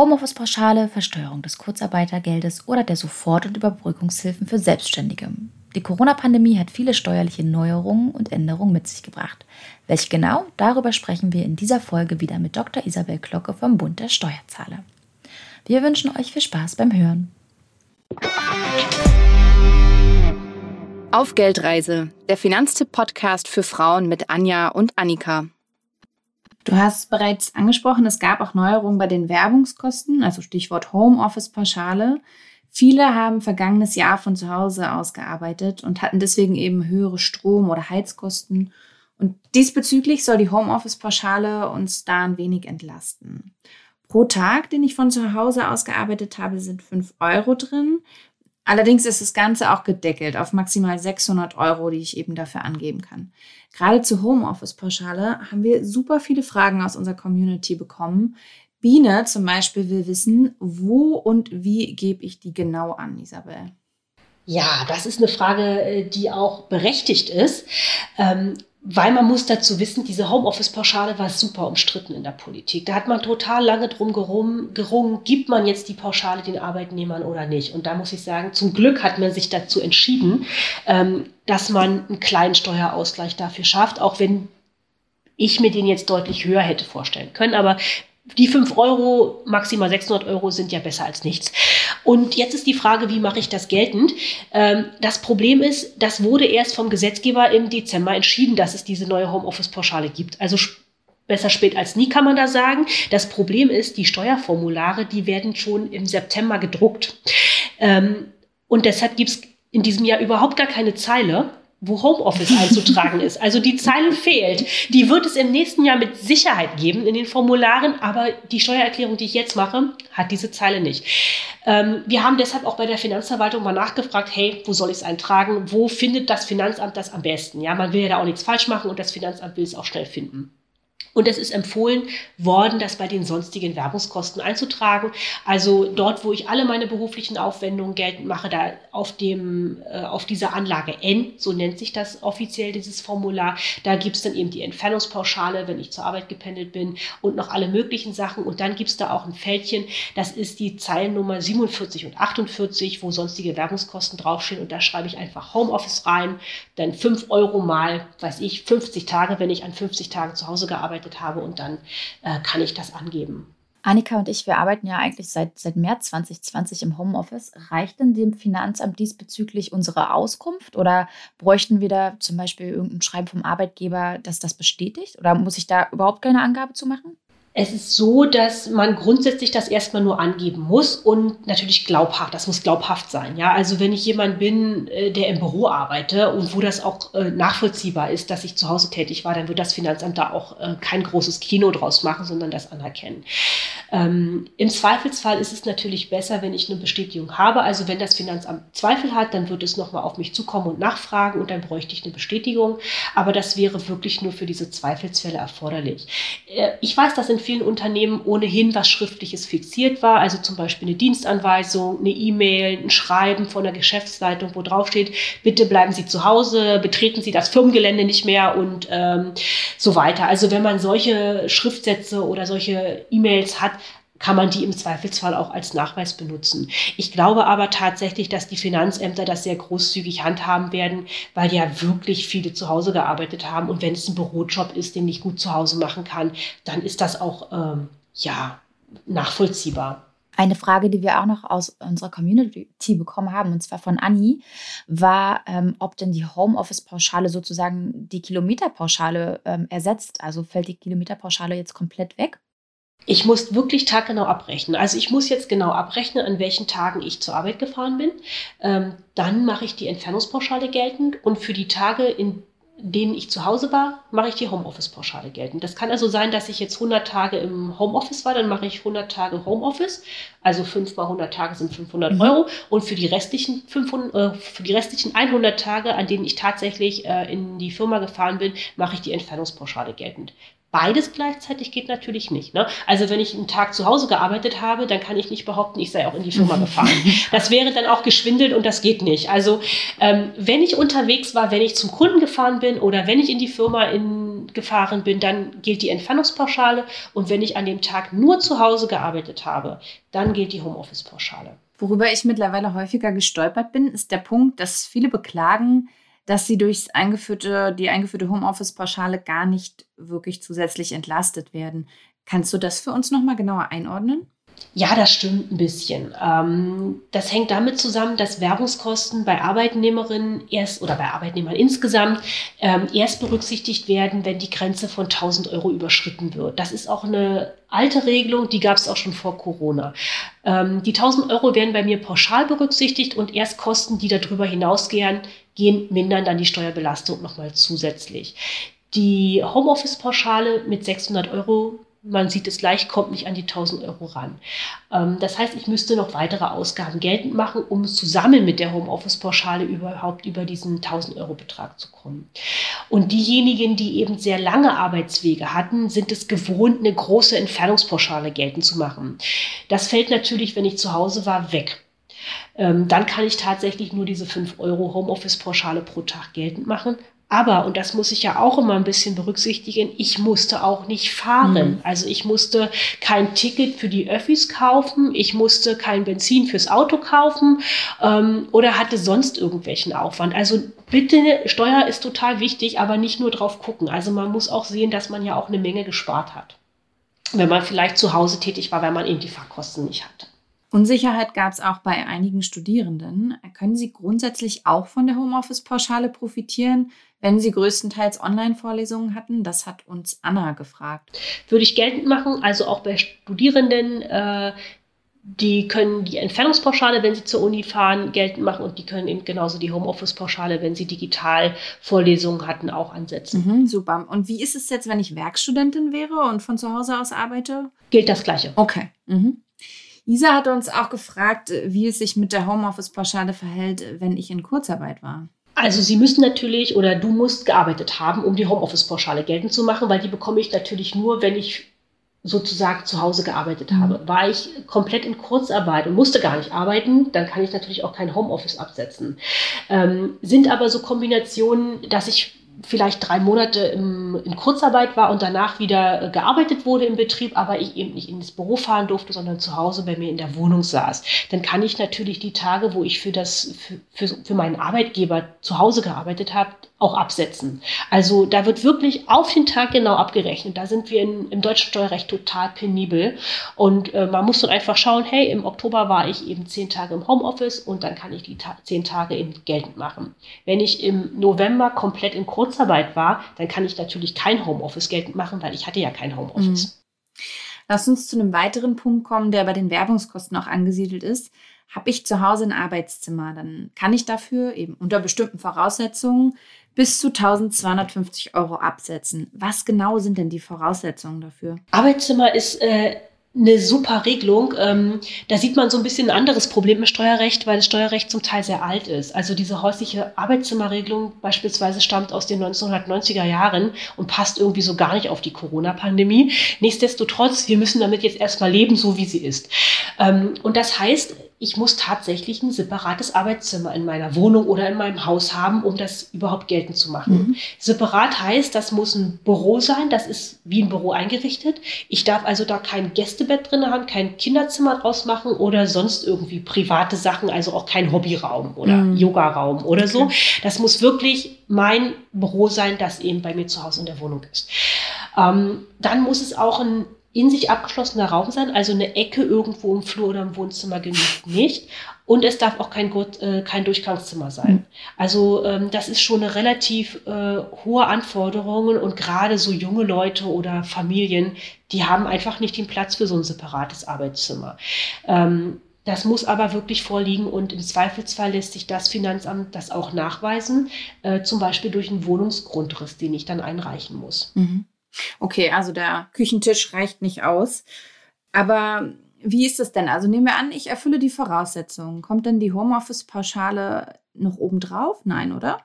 Homeoffice-Pauschale, Versteuerung des Kurzarbeitergeldes oder der Sofort- und Überbrückungshilfen für Selbstständige. Die Corona-Pandemie hat viele steuerliche Neuerungen und Änderungen mit sich gebracht. Welche genau? Darüber sprechen wir in dieser Folge wieder mit Dr. Isabel Glocke vom Bund der Steuerzahler. Wir wünschen euch viel Spaß beim Hören. Auf Geldreise, der Finanztipp-Podcast für Frauen mit Anja und Annika. Du hast bereits angesprochen, es gab auch Neuerungen bei den Werbungskosten, also Stichwort Homeoffice-Pauschale. Viele haben vergangenes Jahr von zu Hause aus gearbeitet und hatten deswegen eben höhere Strom- oder Heizkosten. Und diesbezüglich soll die Homeoffice-Pauschale uns da ein wenig entlasten. Pro Tag, den ich von zu Hause aus gearbeitet habe, sind 5 Euro drin. Allerdings ist das Ganze auch gedeckelt auf maximal 600 Euro, die ich eben dafür angeben kann. Gerade zur Homeoffice-Pauschale haben wir super viele Fragen aus unserer Community bekommen. Biene zum Beispiel will wissen, wo und wie gebe ich die genau an, Isabel? Ja, das ist eine Frage, äh, die auch berechtigt ist. Ähm, weil man muss dazu wissen, diese Homeoffice-Pauschale war super umstritten in der Politik. Da hat man total lange drum gerungen, gibt man jetzt die Pauschale den Arbeitnehmern oder nicht. Und da muss ich sagen, zum Glück hat man sich dazu entschieden, ähm, dass man einen kleinen Steuerausgleich dafür schafft, auch wenn ich mir den jetzt deutlich höher hätte vorstellen können. Aber die 5 Euro, maximal 600 Euro sind ja besser als nichts. Und jetzt ist die Frage, wie mache ich das geltend? Ähm, das Problem ist, das wurde erst vom Gesetzgeber im Dezember entschieden, dass es diese neue Homeoffice-Pauschale gibt. Also besser spät als nie kann man da sagen. Das Problem ist, die Steuerformulare, die werden schon im September gedruckt. Ähm, und deshalb gibt es in diesem Jahr überhaupt gar keine Zeile wo Homeoffice einzutragen ist. Also die Zeile fehlt. Die wird es im nächsten Jahr mit Sicherheit geben in den Formularen, aber die Steuererklärung, die ich jetzt mache, hat diese Zeile nicht. Ähm, wir haben deshalb auch bei der Finanzverwaltung mal nachgefragt, hey, wo soll ich es eintragen? Wo findet das Finanzamt das am besten? Ja, man will ja da auch nichts falsch machen und das Finanzamt will es auch schnell finden. Und es ist empfohlen worden, das bei den sonstigen Werbungskosten einzutragen. Also dort, wo ich alle meine beruflichen Aufwendungen geltend mache, da auf, dem, äh, auf dieser Anlage N, so nennt sich das offiziell, dieses Formular, da gibt es dann eben die Entfernungspauschale, wenn ich zur Arbeit gependelt bin und noch alle möglichen Sachen. Und dann gibt es da auch ein Fältchen, das ist die Zeilennummer 47 und 48, wo sonstige Werbungskosten draufstehen. Und da schreibe ich einfach Homeoffice rein, dann 5 Euro mal, weiß ich, 50 Tage, wenn ich an 50 Tagen zu Hause gearbeitet gearbeitet habe und dann äh, kann ich das angeben. Annika und ich, wir arbeiten ja eigentlich seit, seit März 2020 im Homeoffice. Reicht denn dem Finanzamt diesbezüglich unsere Auskunft oder bräuchten wir da zum Beispiel irgendein Schreiben vom Arbeitgeber, das das bestätigt? Oder muss ich da überhaupt keine Angabe zu machen? Es ist so, dass man grundsätzlich das erstmal nur angeben muss und natürlich glaubhaft. Das muss glaubhaft sein. Ja, also wenn ich jemand bin, äh, der im Büro arbeite und wo das auch äh, nachvollziehbar ist, dass ich zu Hause tätig war, dann wird das Finanzamt da auch äh, kein großes Kino draus machen, sondern das anerkennen. Ähm, Im Zweifelsfall ist es natürlich besser, wenn ich eine Bestätigung habe. Also wenn das Finanzamt Zweifel hat, dann wird es nochmal auf mich zukommen und nachfragen und dann bräuchte ich eine Bestätigung. Aber das wäre wirklich nur für diese Zweifelsfälle erforderlich. ich weiß, dass in vielen Unternehmen ohnehin was Schriftliches fixiert war, also zum Beispiel eine Dienstanweisung, eine E-Mail, ein Schreiben von der Geschäftsleitung, wo drauf steht, bitte bleiben Sie zu Hause, betreten Sie das Firmengelände nicht mehr und ähm, so weiter. Also wenn man solche Schriftsätze oder solche E-Mails hat, kann man die im Zweifelsfall auch als Nachweis benutzen. Ich glaube aber tatsächlich, dass die Finanzämter das sehr großzügig handhaben werden, weil ja wirklich viele zu Hause gearbeitet haben. Und wenn es ein Bürojob ist, den ich gut zu Hause machen kann, dann ist das auch ähm, ja nachvollziehbar. Eine Frage, die wir auch noch aus unserer Community bekommen haben, und zwar von Anni, war, ähm, ob denn die Homeoffice-Pauschale sozusagen die Kilometerpauschale ähm, ersetzt. Also fällt die Kilometerpauschale jetzt komplett weg? Ich muss wirklich taggenau abrechnen. Also ich muss jetzt genau abrechnen, an welchen Tagen ich zur Arbeit gefahren bin. Ähm, dann mache ich die Entfernungspauschale geltend und für die Tage, in denen ich zu Hause war, mache ich die Homeoffice-Pauschale geltend. Das kann also sein, dass ich jetzt 100 Tage im Homeoffice war, dann mache ich 100 Tage Homeoffice, also 5 mal 100 Tage sind 500 mhm. Euro und für die restlichen 500, äh, für die restlichen 100 Tage, an denen ich tatsächlich äh, in die Firma gefahren bin, mache ich die Entfernungspauschale geltend. Beides gleichzeitig geht natürlich nicht. Ne? Also wenn ich einen Tag zu Hause gearbeitet habe, dann kann ich nicht behaupten, ich sei auch in die Firma gefahren. Das wäre dann auch geschwindelt und das geht nicht. Also ähm, wenn ich unterwegs war, wenn ich zum Kunden gefahren bin oder wenn ich in die Firma in, gefahren bin, dann gilt die Entfernungspauschale. Und wenn ich an dem Tag nur zu Hause gearbeitet habe, dann gilt die Homeoffice-Pauschale. Worüber ich mittlerweile häufiger gestolpert bin, ist der Punkt, dass viele beklagen, dass sie durch eingeführte, die eingeführte Homeoffice-Pauschale gar nicht wirklich zusätzlich entlastet werden. Kannst du das für uns nochmal genauer einordnen? Ja, das stimmt ein bisschen. Ähm, das hängt damit zusammen, dass Werbungskosten bei Arbeitnehmerinnen erst oder bei Arbeitnehmern insgesamt ähm, erst berücksichtigt werden, wenn die Grenze von 1000 Euro überschritten wird. Das ist auch eine alte Regelung, die gab es auch schon vor Corona. Ähm, die 1000 Euro werden bei mir pauschal berücksichtigt und erst Kosten, die darüber hinausgehen, gehen, mindern dann die Steuerbelastung nochmal zusätzlich. Die Homeoffice-Pauschale mit 600 Euro man sieht es gleich, kommt nicht an die 1000 Euro ran. Ähm, das heißt, ich müsste noch weitere Ausgaben geltend machen, um zusammen mit der Homeoffice-Pauschale überhaupt über diesen 1000 Euro Betrag zu kommen. Und diejenigen, die eben sehr lange Arbeitswege hatten, sind es gewohnt, eine große Entfernungspauschale geltend zu machen. Das fällt natürlich, wenn ich zu Hause war, weg. Ähm, dann kann ich tatsächlich nur diese 5 Euro Homeoffice-Pauschale pro Tag geltend machen. Aber, und das muss ich ja auch immer ein bisschen berücksichtigen, ich musste auch nicht fahren. Mhm. Also ich musste kein Ticket für die Öffis kaufen, ich musste kein Benzin fürs Auto kaufen ähm, oder hatte sonst irgendwelchen Aufwand. Also bitte, Steuer ist total wichtig, aber nicht nur drauf gucken. Also man muss auch sehen, dass man ja auch eine Menge gespart hat. Wenn man vielleicht zu Hause tätig war, weil man eben die Fahrkosten nicht hatte. Unsicherheit gab es auch bei einigen Studierenden. Können sie grundsätzlich auch von der Homeoffice-Pauschale profitieren? Wenn Sie größtenteils Online-Vorlesungen hatten? Das hat uns Anna gefragt. Würde ich geltend machen, also auch bei Studierenden, äh, die können die Entfernungspauschale, wenn sie zur Uni fahren, geltend machen und die können eben genauso die Homeoffice-Pauschale, wenn sie digital Vorlesungen hatten, auch ansetzen. Mhm, super. Und wie ist es jetzt, wenn ich Werkstudentin wäre und von zu Hause aus arbeite? Gilt das Gleiche. Okay. Mhm. Isa hat uns auch gefragt, wie es sich mit der Homeoffice-Pauschale verhält, wenn ich in Kurzarbeit war. Also Sie müssen natürlich oder du musst gearbeitet haben, um die Homeoffice-Pauschale geltend zu machen, weil die bekomme ich natürlich nur, wenn ich sozusagen zu Hause gearbeitet habe. Mhm. War ich komplett in Kurzarbeit und musste gar nicht arbeiten, dann kann ich natürlich auch kein Homeoffice absetzen. Ähm, sind aber so Kombinationen, dass ich vielleicht drei Monate im, in Kurzarbeit war und danach wieder äh, gearbeitet wurde im Betrieb, aber ich eben nicht ins Büro fahren durfte, sondern zu Hause bei mir in der Wohnung saß. Dann kann ich natürlich die Tage, wo ich für, das, für, für, für meinen Arbeitgeber zu Hause gearbeitet habe, auch absetzen. Also da wird wirklich auf den Tag genau abgerechnet. Da sind wir in, im deutschen Steuerrecht total penibel. Und äh, man muss dann einfach schauen, hey, im Oktober war ich eben zehn Tage im Homeoffice und dann kann ich die ta zehn Tage eben geltend machen. Wenn ich im November komplett in Kurzarbeit war, dann kann ich natürlich kein Homeoffice geltend machen, weil ich hatte ja kein Homeoffice. Mhm. Lass uns zu einem weiteren Punkt kommen, der bei den Werbungskosten auch angesiedelt ist. Habe ich zu Hause ein Arbeitszimmer, dann kann ich dafür eben unter bestimmten Voraussetzungen bis zu 1250 Euro absetzen. Was genau sind denn die Voraussetzungen dafür? Arbeitszimmer ist äh, eine super Regelung. Ähm, da sieht man so ein bisschen ein anderes Problem im Steuerrecht, weil das Steuerrecht zum Teil sehr alt ist. Also diese häusliche Arbeitszimmerregelung beispielsweise stammt aus den 1990er Jahren und passt irgendwie so gar nicht auf die Corona-Pandemie. Nichtsdestotrotz, wir müssen damit jetzt erstmal leben, so wie sie ist. Ähm, und das heißt, ich muss tatsächlich ein separates Arbeitszimmer in meiner Wohnung oder in meinem Haus haben, um das überhaupt geltend zu machen. Mhm. Separat heißt, das muss ein Büro sein, das ist wie ein Büro eingerichtet. Ich darf also da kein Gästebett drin haben, kein Kinderzimmer draus machen oder sonst irgendwie private Sachen, also auch kein Hobbyraum oder mhm. Yogaraum oder okay. so. Das muss wirklich mein Büro sein, das eben bei mir zu Hause in der Wohnung ist. Ähm, dann muss es auch ein in sich abgeschlossener Raum sein, also eine Ecke irgendwo im Flur oder im Wohnzimmer genügt nicht. Und es darf auch kein, äh, kein Durchgangszimmer sein. Mhm. Also ähm, das ist schon eine relativ äh, hohe Anforderung und gerade so junge Leute oder Familien, die haben einfach nicht den Platz für so ein separates Arbeitszimmer. Ähm, das muss aber wirklich vorliegen und im Zweifelsfall lässt sich das Finanzamt das auch nachweisen, äh, zum Beispiel durch einen Wohnungsgrundriss, den ich dann einreichen muss. Mhm. Okay, also der Küchentisch reicht nicht aus. Aber wie ist es denn? Also nehmen wir an, ich erfülle die Voraussetzungen. Kommt denn die Homeoffice-Pauschale noch obendrauf? Nein, oder?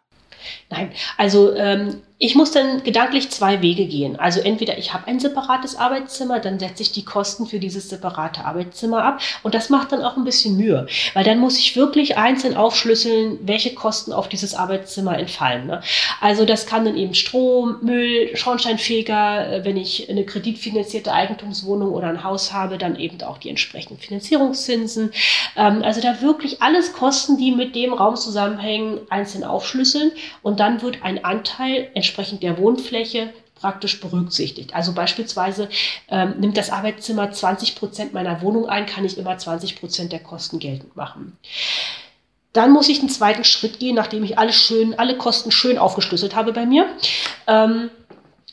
Nein, also ähm, ich muss dann gedanklich zwei Wege gehen. Also entweder ich habe ein separates Arbeitszimmer, dann setze ich die Kosten für dieses separate Arbeitszimmer ab und das macht dann auch ein bisschen Mühe, weil dann muss ich wirklich einzeln aufschlüsseln, welche Kosten auf dieses Arbeitszimmer entfallen. Ne? Also das kann dann eben Strom, Müll, Schornsteinfeger, äh, wenn ich eine kreditfinanzierte Eigentumswohnung oder ein Haus habe, dann eben auch die entsprechenden Finanzierungszinsen. Ähm, also da wirklich alles Kosten, die mit dem Raum zusammenhängen, einzeln aufschlüsseln und dann wird ein Anteil entsprechend der Wohnfläche praktisch berücksichtigt. Also beispielsweise ähm, nimmt das Arbeitszimmer 20 Prozent meiner Wohnung ein, kann ich immer 20 Prozent der Kosten geltend machen. Dann muss ich einen zweiten Schritt gehen, nachdem ich alle schön, alle Kosten schön aufgeschlüsselt habe bei mir. Ähm,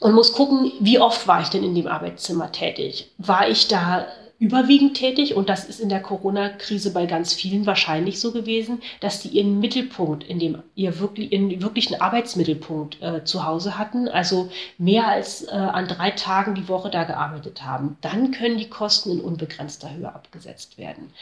und muss gucken, wie oft war ich denn in dem Arbeitszimmer tätig? War ich da überwiegend tätig und das ist in der Corona-Krise bei ganz vielen wahrscheinlich so gewesen, dass die ihren Mittelpunkt in dem ihr wirklich in wirklichen Arbeitsmittelpunkt äh, zu Hause hatten, also mehr als äh, an drei Tagen die Woche da gearbeitet haben. Dann können die Kosten in unbegrenzter Höhe abgesetzt werden.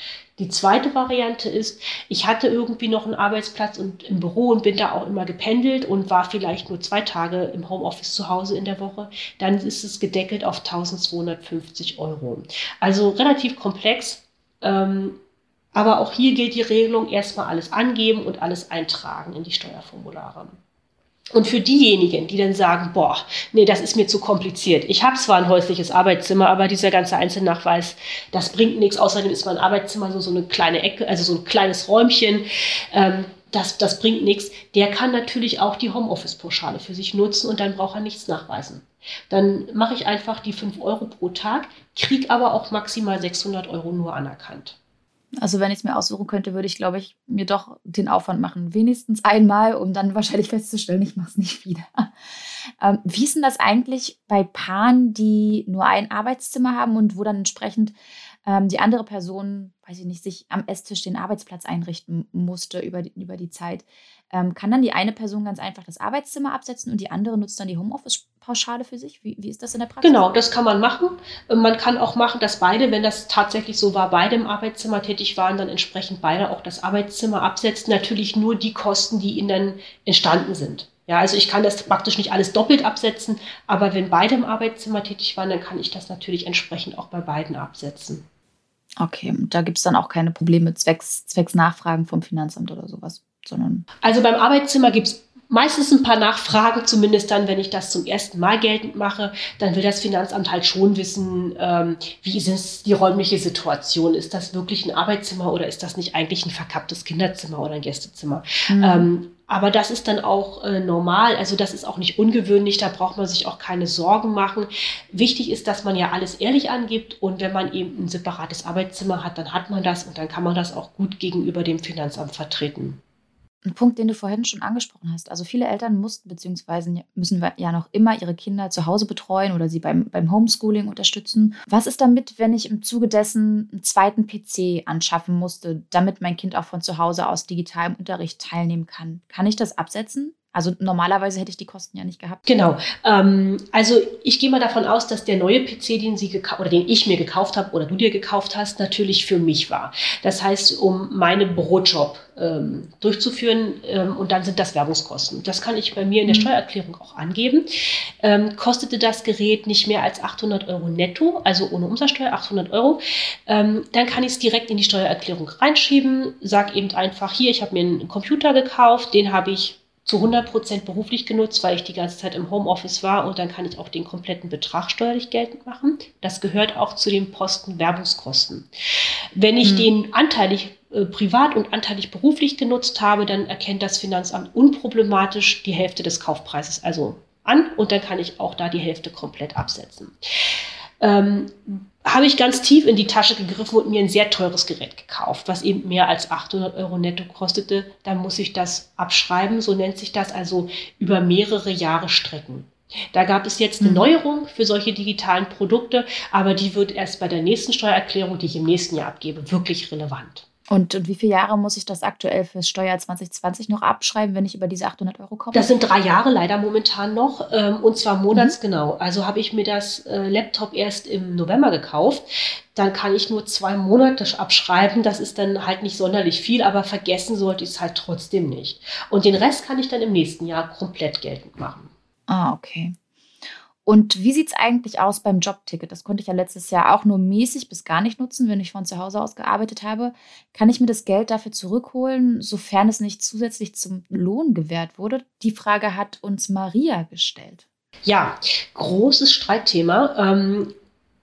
Die zweite Variante ist, ich hatte irgendwie noch einen Arbeitsplatz und im Büro und bin da auch immer gependelt und war vielleicht nur zwei Tage im Homeoffice zu Hause in der Woche. Dann ist es gedeckelt auf 1250 Euro. Relativ komplex. Ähm, aber auch hier gilt die Regelung, erstmal alles angeben und alles eintragen in die Steuerformulare. Und für diejenigen, die dann sagen, boah, nee, das ist mir zu kompliziert. Ich habe zwar ein häusliches Arbeitszimmer, aber dieser ganze Einzelnachweis, das bringt nichts. Außerdem ist mein Arbeitszimmer so, so eine kleine Ecke, also so ein kleines Räumchen. Ähm, das, das bringt nichts. Der kann natürlich auch die Homeoffice-Pauschale für sich nutzen und dann braucht er nichts nachweisen. Dann mache ich einfach die 5 Euro pro Tag, kriege aber auch maximal 600 Euro nur anerkannt. Also wenn ich es mir aussuchen könnte, würde ich, glaube ich, mir doch den Aufwand machen. Wenigstens einmal, um dann wahrscheinlich festzustellen, ich mache es nicht wieder. Ähm, wie ist denn das eigentlich bei Paaren, die nur ein Arbeitszimmer haben und wo dann entsprechend ähm, die andere Person, weiß ich nicht, sich am Esstisch den Arbeitsplatz einrichten musste über die, über die Zeit. Ähm, kann dann die eine Person ganz einfach das Arbeitszimmer absetzen und die andere nutzt dann die Homeoffice-Pauschale für sich? Wie, wie ist das in der Praxis? Genau, das kann man machen. Man kann auch machen, dass beide, wenn das tatsächlich so war, beide im Arbeitszimmer tätig waren, dann entsprechend beide auch das Arbeitszimmer absetzen. Natürlich nur die Kosten, die ihnen dann entstanden sind. Ja, also ich kann das praktisch nicht alles doppelt absetzen, aber wenn beide im Arbeitszimmer tätig waren, dann kann ich das natürlich entsprechend auch bei beiden absetzen. Okay, da gibt es dann auch keine Probleme zwecks, zwecks Nachfragen vom Finanzamt oder sowas, sondern. Also beim Arbeitszimmer gibt es meistens ein paar Nachfragen, zumindest dann, wenn ich das zum ersten Mal geltend mache, dann will das Finanzamt halt schon wissen, ähm, wie ist es die räumliche Situation? Ist das wirklich ein Arbeitszimmer oder ist das nicht eigentlich ein verkapptes Kinderzimmer oder ein Gästezimmer? Mhm. Ähm, aber das ist dann auch äh, normal, also das ist auch nicht ungewöhnlich, da braucht man sich auch keine Sorgen machen. Wichtig ist, dass man ja alles ehrlich angibt. Und wenn man eben ein separates Arbeitszimmer hat, dann hat man das. Und dann kann man das auch gut gegenüber dem Finanzamt vertreten ein Punkt, den du vorhin schon angesprochen hast. Also viele Eltern mussten bzw. müssen ja noch immer ihre Kinder zu Hause betreuen oder sie beim, beim Homeschooling unterstützen. Was ist damit, wenn ich im Zuge dessen einen zweiten PC anschaffen musste, damit mein Kind auch von zu Hause aus digital im Unterricht teilnehmen kann? Kann ich das absetzen? Also normalerweise hätte ich die Kosten ja nicht gehabt. Genau. Ähm, also ich gehe mal davon aus, dass der neue PC, den Sie oder den ich mir gekauft habe oder du dir gekauft hast, natürlich für mich war. Das heißt, um meinen Brotjob ähm, durchzuführen ähm, und dann sind das Werbungskosten. Das kann ich bei mir in der mhm. Steuererklärung auch angeben. Ähm, kostete das Gerät nicht mehr als 800 Euro netto, also ohne Umsatzsteuer 800 Euro, ähm, dann kann ich es direkt in die Steuererklärung reinschieben. Sag eben einfach hier, ich habe mir einen Computer gekauft, den habe ich zu 100 Prozent beruflich genutzt, weil ich die ganze Zeit im Homeoffice war und dann kann ich auch den kompletten Betrag steuerlich geltend machen. Das gehört auch zu den Posten Werbungskosten. Wenn ich mhm. den anteilig äh, privat und anteilig beruflich genutzt habe, dann erkennt das Finanzamt unproblematisch die Hälfte des Kaufpreises also an und dann kann ich auch da die Hälfte komplett absetzen. Ähm, habe ich ganz tief in die Tasche gegriffen und mir ein sehr teures Gerät gekauft, was eben mehr als 800 Euro netto kostete. Dann muss ich das abschreiben, so nennt sich das, also über mehrere Jahre strecken. Da gab es jetzt eine mhm. Neuerung für solche digitalen Produkte, aber die wird erst bei der nächsten Steuererklärung, die ich im nächsten Jahr abgebe, wirklich relevant. Und, und wie viele Jahre muss ich das aktuell fürs Steuer 2020 noch abschreiben, wenn ich über diese 800 Euro komme? Das sind drei Jahre leider momentan noch ähm, und zwar monatsgenau. Mhm. Also habe ich mir das äh, Laptop erst im November gekauft. dann kann ich nur zwei Monate abschreiben. Das ist dann halt nicht sonderlich viel, aber vergessen sollte ich es halt trotzdem nicht. Und den Rest kann ich dann im nächsten Jahr komplett geltend machen. Ah, okay. Und wie sieht es eigentlich aus beim Jobticket? Das konnte ich ja letztes Jahr auch nur mäßig bis gar nicht nutzen, wenn ich von zu Hause aus gearbeitet habe. Kann ich mir das Geld dafür zurückholen, sofern es nicht zusätzlich zum Lohn gewährt wurde? Die Frage hat uns Maria gestellt. Ja, großes Streitthema. Ähm,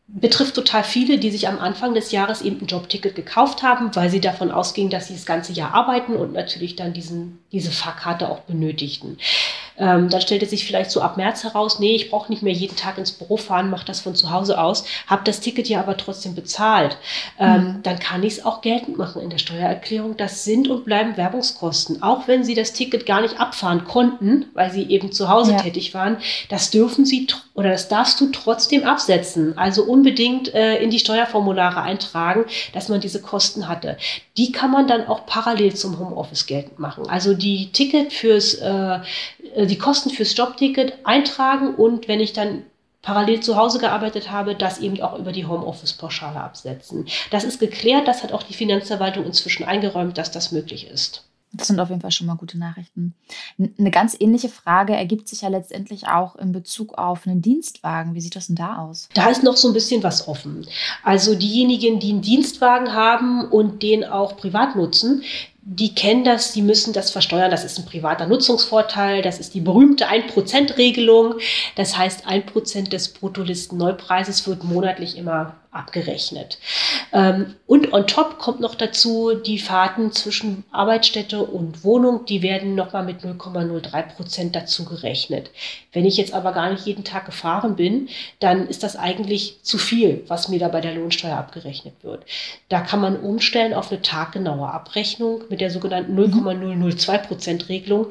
betrifft total viele, die sich am Anfang des Jahres eben ein Jobticket gekauft haben, weil sie davon ausgingen, dass sie das ganze Jahr arbeiten und natürlich dann diesen, diese Fahrkarte auch benötigten. Ähm, dann stellte sich vielleicht so ab März heraus, nee, ich brauche nicht mehr jeden Tag ins Büro fahren, mache das von zu Hause aus, habe das Ticket ja aber trotzdem bezahlt. Ähm, mhm. Dann kann ich es auch geltend machen in der Steuererklärung. Das sind und bleiben Werbungskosten. Auch wenn Sie das Ticket gar nicht abfahren konnten, weil Sie eben zu Hause ja. tätig waren, das dürfen Sie oder das darfst du trotzdem absetzen. Also unbedingt äh, in die Steuerformulare eintragen, dass man diese Kosten hatte. Die kann man dann auch parallel zum Homeoffice geltend machen. Also die Ticket fürs äh, äh, die Kosten fürs Jobticket eintragen und wenn ich dann parallel zu Hause gearbeitet habe, das eben auch über die Homeoffice-Pauschale absetzen. Das ist geklärt, das hat auch die Finanzverwaltung inzwischen eingeräumt, dass das möglich ist. Das sind auf jeden Fall schon mal gute Nachrichten. Eine ganz ähnliche Frage ergibt sich ja letztendlich auch in Bezug auf einen Dienstwagen. Wie sieht das denn da aus? Da ist noch so ein bisschen was offen. Also diejenigen, die einen Dienstwagen haben und den auch privat nutzen, die kennen das, die müssen das versteuern. Das ist ein privater Nutzungsvorteil. Das ist die berühmte 1%-Regelung. Das heißt, 1% des Bruttolisten-Neupreises wird monatlich immer abgerechnet. Ähm, und on top kommt noch dazu die Fahrten zwischen Arbeitsstätte und Wohnung, die werden nochmal mit 0,03 Prozent dazu gerechnet. Wenn ich jetzt aber gar nicht jeden Tag gefahren bin, dann ist das eigentlich zu viel, was mir da bei der Lohnsteuer abgerechnet wird. Da kann man umstellen auf eine taggenaue Abrechnung mit der sogenannten 0,002 Prozent Regelung.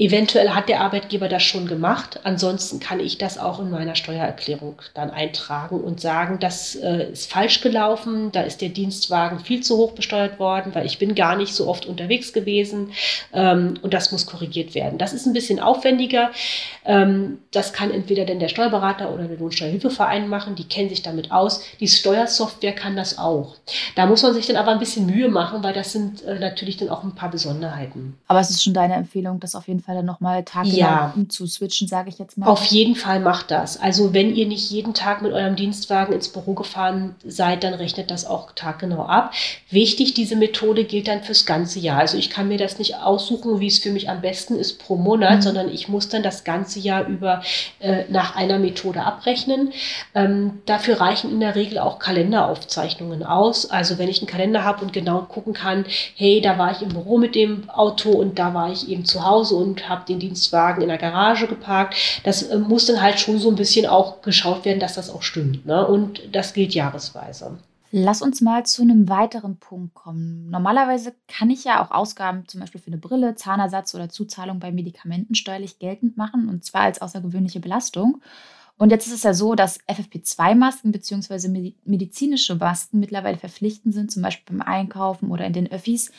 Eventuell hat der Arbeitgeber das schon gemacht. Ansonsten kann ich das auch in meiner Steuererklärung dann eintragen und sagen, das äh, ist falsch gelaufen, da ist der Dienstwagen viel zu hoch besteuert worden, weil ich bin gar nicht so oft unterwegs gewesen ähm, und das muss korrigiert werden. Das ist ein bisschen aufwendiger. Ähm, das kann entweder denn der Steuerberater oder der Lohnsteuerhilfeverein machen, die kennen sich damit aus. Die Steuersoftware kann das auch. Da muss man sich dann aber ein bisschen Mühe machen, weil das sind äh, natürlich dann auch ein paar Besonderheiten. Aber es ist schon deine Empfehlung, das auf jeden Fall Fall nochmal taggenau ja. umzuswitchen, sage ich jetzt mal. Auf jeden Fall macht das. Also wenn ihr nicht jeden Tag mit eurem Dienstwagen ins Büro gefahren seid, dann rechnet das auch taggenau ab. Wichtig, diese Methode gilt dann fürs ganze Jahr. Also ich kann mir das nicht aussuchen, wie es für mich am besten ist pro Monat, mhm. sondern ich muss dann das ganze Jahr über äh, nach einer Methode abrechnen. Ähm, dafür reichen in der Regel auch Kalenderaufzeichnungen aus. Also wenn ich einen Kalender habe und genau gucken kann, hey, da war ich im Büro mit dem Auto und da war ich eben zu Hause und habe den Dienstwagen in der Garage geparkt. Das äh, muss dann halt schon so ein bisschen auch geschaut werden, dass das auch stimmt. Ne? Und das gilt jahresweise. Lass uns mal zu einem weiteren Punkt kommen. Normalerweise kann ich ja auch Ausgaben zum Beispiel für eine Brille, Zahnersatz oder Zuzahlung bei Medikamenten steuerlich geltend machen und zwar als außergewöhnliche Belastung. Und jetzt ist es ja so, dass FFP2-Masken bzw. medizinische Masken mittlerweile verpflichtend sind, zum Beispiel beim Einkaufen oder in den Öffis.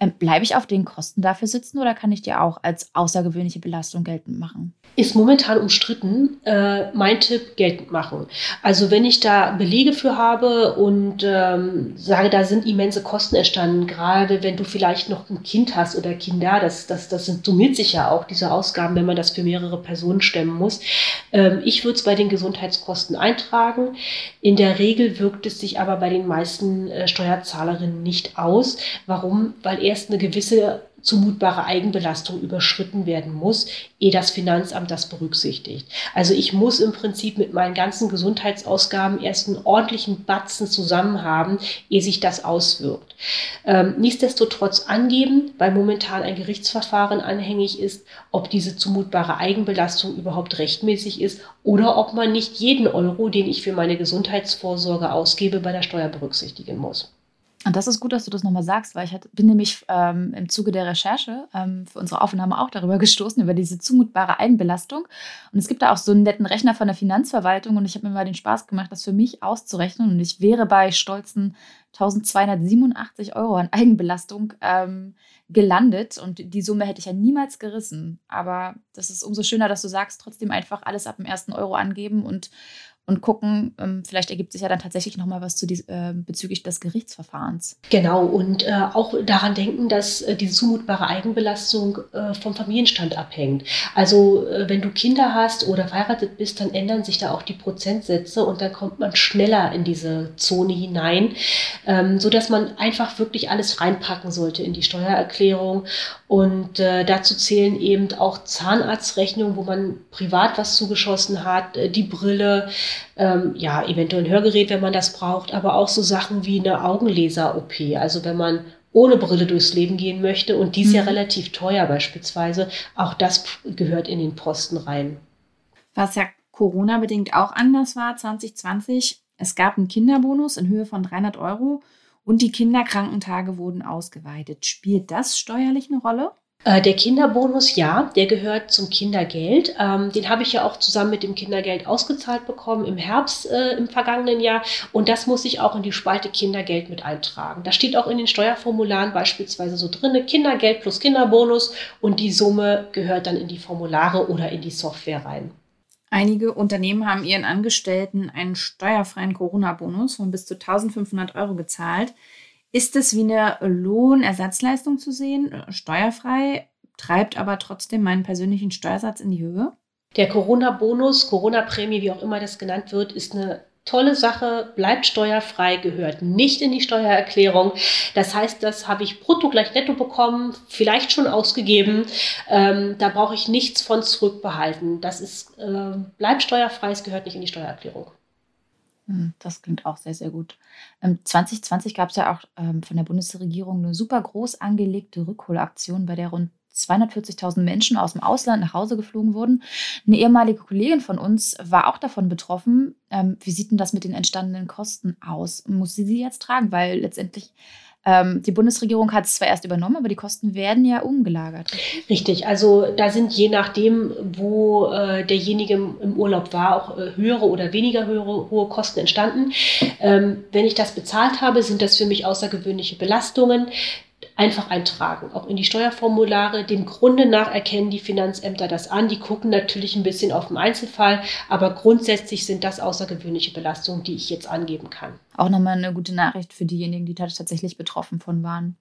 Ähm, Bleibe ich auf den Kosten dafür sitzen oder kann ich die auch als außergewöhnliche Belastung geltend machen? Ist momentan umstritten. Äh, mein Tipp, geltend machen. Also wenn ich da Belege für habe und ähm, sage, da sind immense Kosten entstanden, gerade wenn du vielleicht noch ein Kind hast oder Kinder, das, das, das summiert sich ja auch, diese Ausgaben, wenn man das für mehrere Personen stemmen muss. Ähm, ich würde bei den Gesundheitskosten eintragen. In der Regel wirkt es sich aber bei den meisten äh, Steuerzahlerinnen nicht aus. Warum? Weil erst eine gewisse zumutbare Eigenbelastung überschritten werden muss, ehe das Finanzamt das berücksichtigt. Also ich muss im Prinzip mit meinen ganzen Gesundheitsausgaben erst einen ordentlichen Batzen zusammen haben, ehe sich das auswirkt. Ähm, nichtsdestotrotz angeben, weil momentan ein Gerichtsverfahren anhängig ist, ob diese zumutbare Eigenbelastung überhaupt rechtmäßig ist oder ob man nicht jeden Euro, den ich für meine Gesundheitsvorsorge ausgebe, bei der Steuer berücksichtigen muss. Und das ist gut, dass du das nochmal sagst, weil ich hat, bin nämlich ähm, im Zuge der Recherche ähm, für unsere Aufnahme auch darüber gestoßen, über diese zumutbare Eigenbelastung. Und es gibt da auch so einen netten Rechner von der Finanzverwaltung und ich habe mir mal den Spaß gemacht, das für mich auszurechnen. Und ich wäre bei stolzen 1287 Euro an Eigenbelastung ähm, gelandet. Und die Summe hätte ich ja niemals gerissen. Aber das ist umso schöner, dass du sagst, trotzdem einfach alles ab dem ersten Euro angeben und und gucken, ähm, vielleicht ergibt sich ja dann tatsächlich nochmal was die, äh, bezüglich des Gerichtsverfahrens. Genau, und äh, auch daran denken, dass äh, die zumutbare Eigenbelastung äh, vom Familienstand abhängt. Also äh, wenn du Kinder hast oder verheiratet bist, dann ändern sich da auch die Prozentsätze und dann kommt man schneller in diese Zone hinein, ähm, sodass man einfach wirklich alles reinpacken sollte in die Steuererklärung. Und äh, dazu zählen eben auch Zahnarztrechnungen, wo man privat was zugeschossen hat, die Brille, ähm, ja, eventuell ein Hörgerät, wenn man das braucht, aber auch so Sachen wie eine Augenlaser-OP. Also wenn man ohne Brille durchs Leben gehen möchte und die ist mhm. ja relativ teuer beispielsweise, auch das gehört in den Posten rein. Was ja Corona-bedingt auch anders war 2020, es gab einen Kinderbonus in Höhe von 300 Euro und die Kinderkrankentage wurden ausgeweitet. Spielt das steuerlich eine Rolle? Äh, der Kinderbonus, ja, der gehört zum Kindergeld. Ähm, den habe ich ja auch zusammen mit dem Kindergeld ausgezahlt bekommen im Herbst äh, im vergangenen Jahr. Und das muss ich auch in die Spalte Kindergeld mit eintragen. Da steht auch in den Steuerformularen beispielsweise so drin, Kindergeld plus Kinderbonus und die Summe gehört dann in die Formulare oder in die Software rein. Einige Unternehmen haben ihren Angestellten einen steuerfreien Corona-Bonus von bis zu 1500 Euro gezahlt. Ist es wie eine Lohnersatzleistung zu sehen, äh, steuerfrei, treibt aber trotzdem meinen persönlichen Steuersatz in die Höhe? Der Corona-Bonus, Corona-Prämie, wie auch immer das genannt wird, ist eine tolle Sache, bleibt steuerfrei, gehört nicht in die Steuererklärung. Das heißt, das habe ich brutto gleich netto bekommen, vielleicht schon ausgegeben. Ähm, da brauche ich nichts von zurückbehalten. Das ist, äh, bleibt steuerfrei, es gehört nicht in die Steuererklärung. Hm, das klingt auch sehr, sehr gut. 2020 gab es ja auch ähm, von der Bundesregierung eine super groß angelegte Rückholaktion, bei der rund 240.000 Menschen aus dem Ausland nach Hause geflogen wurden. Eine ehemalige Kollegin von uns war auch davon betroffen. Ähm, wie sieht denn das mit den entstandenen Kosten aus? Muss sie sie jetzt tragen? Weil letztendlich ähm, die Bundesregierung hat es zwar erst übernommen, aber die Kosten werden ja umgelagert. Richtig, also da sind je nachdem, wo äh, derjenige im Urlaub war, auch äh, höhere oder weniger höhere, hohe Kosten entstanden. Ähm, wenn ich das bezahlt habe, sind das für mich außergewöhnliche Belastungen einfach eintragen, auch in die Steuerformulare. Dem Grunde nach erkennen die Finanzämter das an. Die gucken natürlich ein bisschen auf den Einzelfall, aber grundsätzlich sind das außergewöhnliche Belastungen, die ich jetzt angeben kann. Auch nochmal eine gute Nachricht für diejenigen, die tatsächlich betroffen von waren.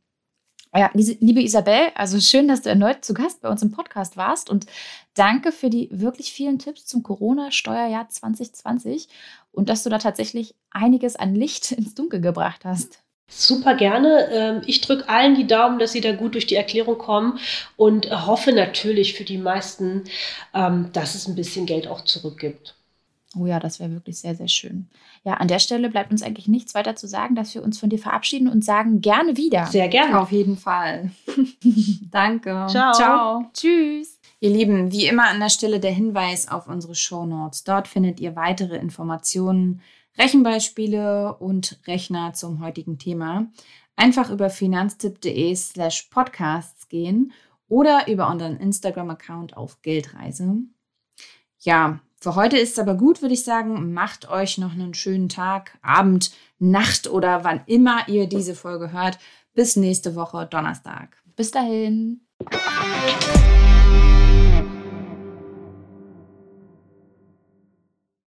Ja, liebe Isabel, also schön, dass du erneut zu Gast bei uns im Podcast warst und danke für die wirklich vielen Tipps zum Corona-Steuerjahr 2020 und dass du da tatsächlich einiges an Licht ins Dunkel gebracht hast. Super gerne. Ähm, ich drücke allen die Daumen, dass sie da gut durch die Erklärung kommen und hoffe natürlich für die meisten, ähm, dass es ein bisschen Geld auch zurückgibt. Oh ja, das wäre wirklich sehr, sehr schön. Ja, an der Stelle bleibt uns eigentlich nichts weiter zu sagen, dass wir uns von dir verabschieden und sagen gerne wieder. Sehr gerne. Auf jeden Fall. Danke. Ciao. Ciao. Tschüss. Ihr Lieben, wie immer an der Stelle der Hinweis auf unsere Show Notes. Dort findet ihr weitere Informationen Rechenbeispiele und Rechner zum heutigen Thema einfach über finanztipp.de slash podcasts gehen oder über unseren Instagram-Account auf Geldreise. Ja, für heute ist es aber gut, würde ich sagen. Macht euch noch einen schönen Tag, Abend, Nacht oder wann immer ihr diese Folge hört. Bis nächste Woche Donnerstag. Bis dahin.